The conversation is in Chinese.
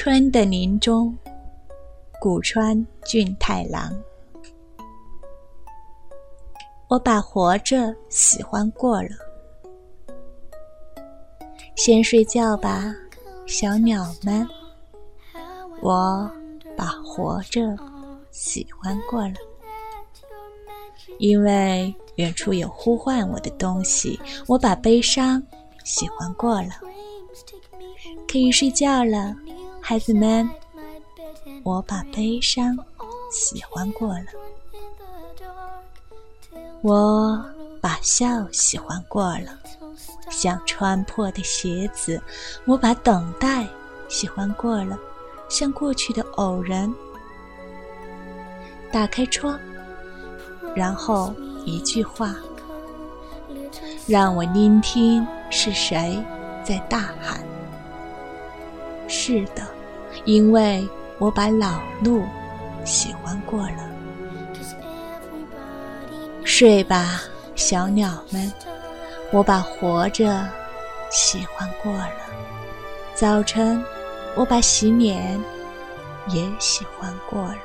春的林中，古川俊太郎。我把活着喜欢过了，先睡觉吧，小鸟们。我把活着喜欢过了，因为远处有呼唤我的东西。我把悲伤喜欢过了，可以睡觉了，孩子们。我把悲伤喜欢过了。我把笑喜欢过了，像穿破的鞋子；我把等待喜欢过了，像过去的偶然。打开窗，然后一句话，让我聆听是谁在大喊。是的，因为我把老路喜欢过了。睡吧，小鸟们，我把活着喜欢过了。早晨，我把洗脸也喜欢过了。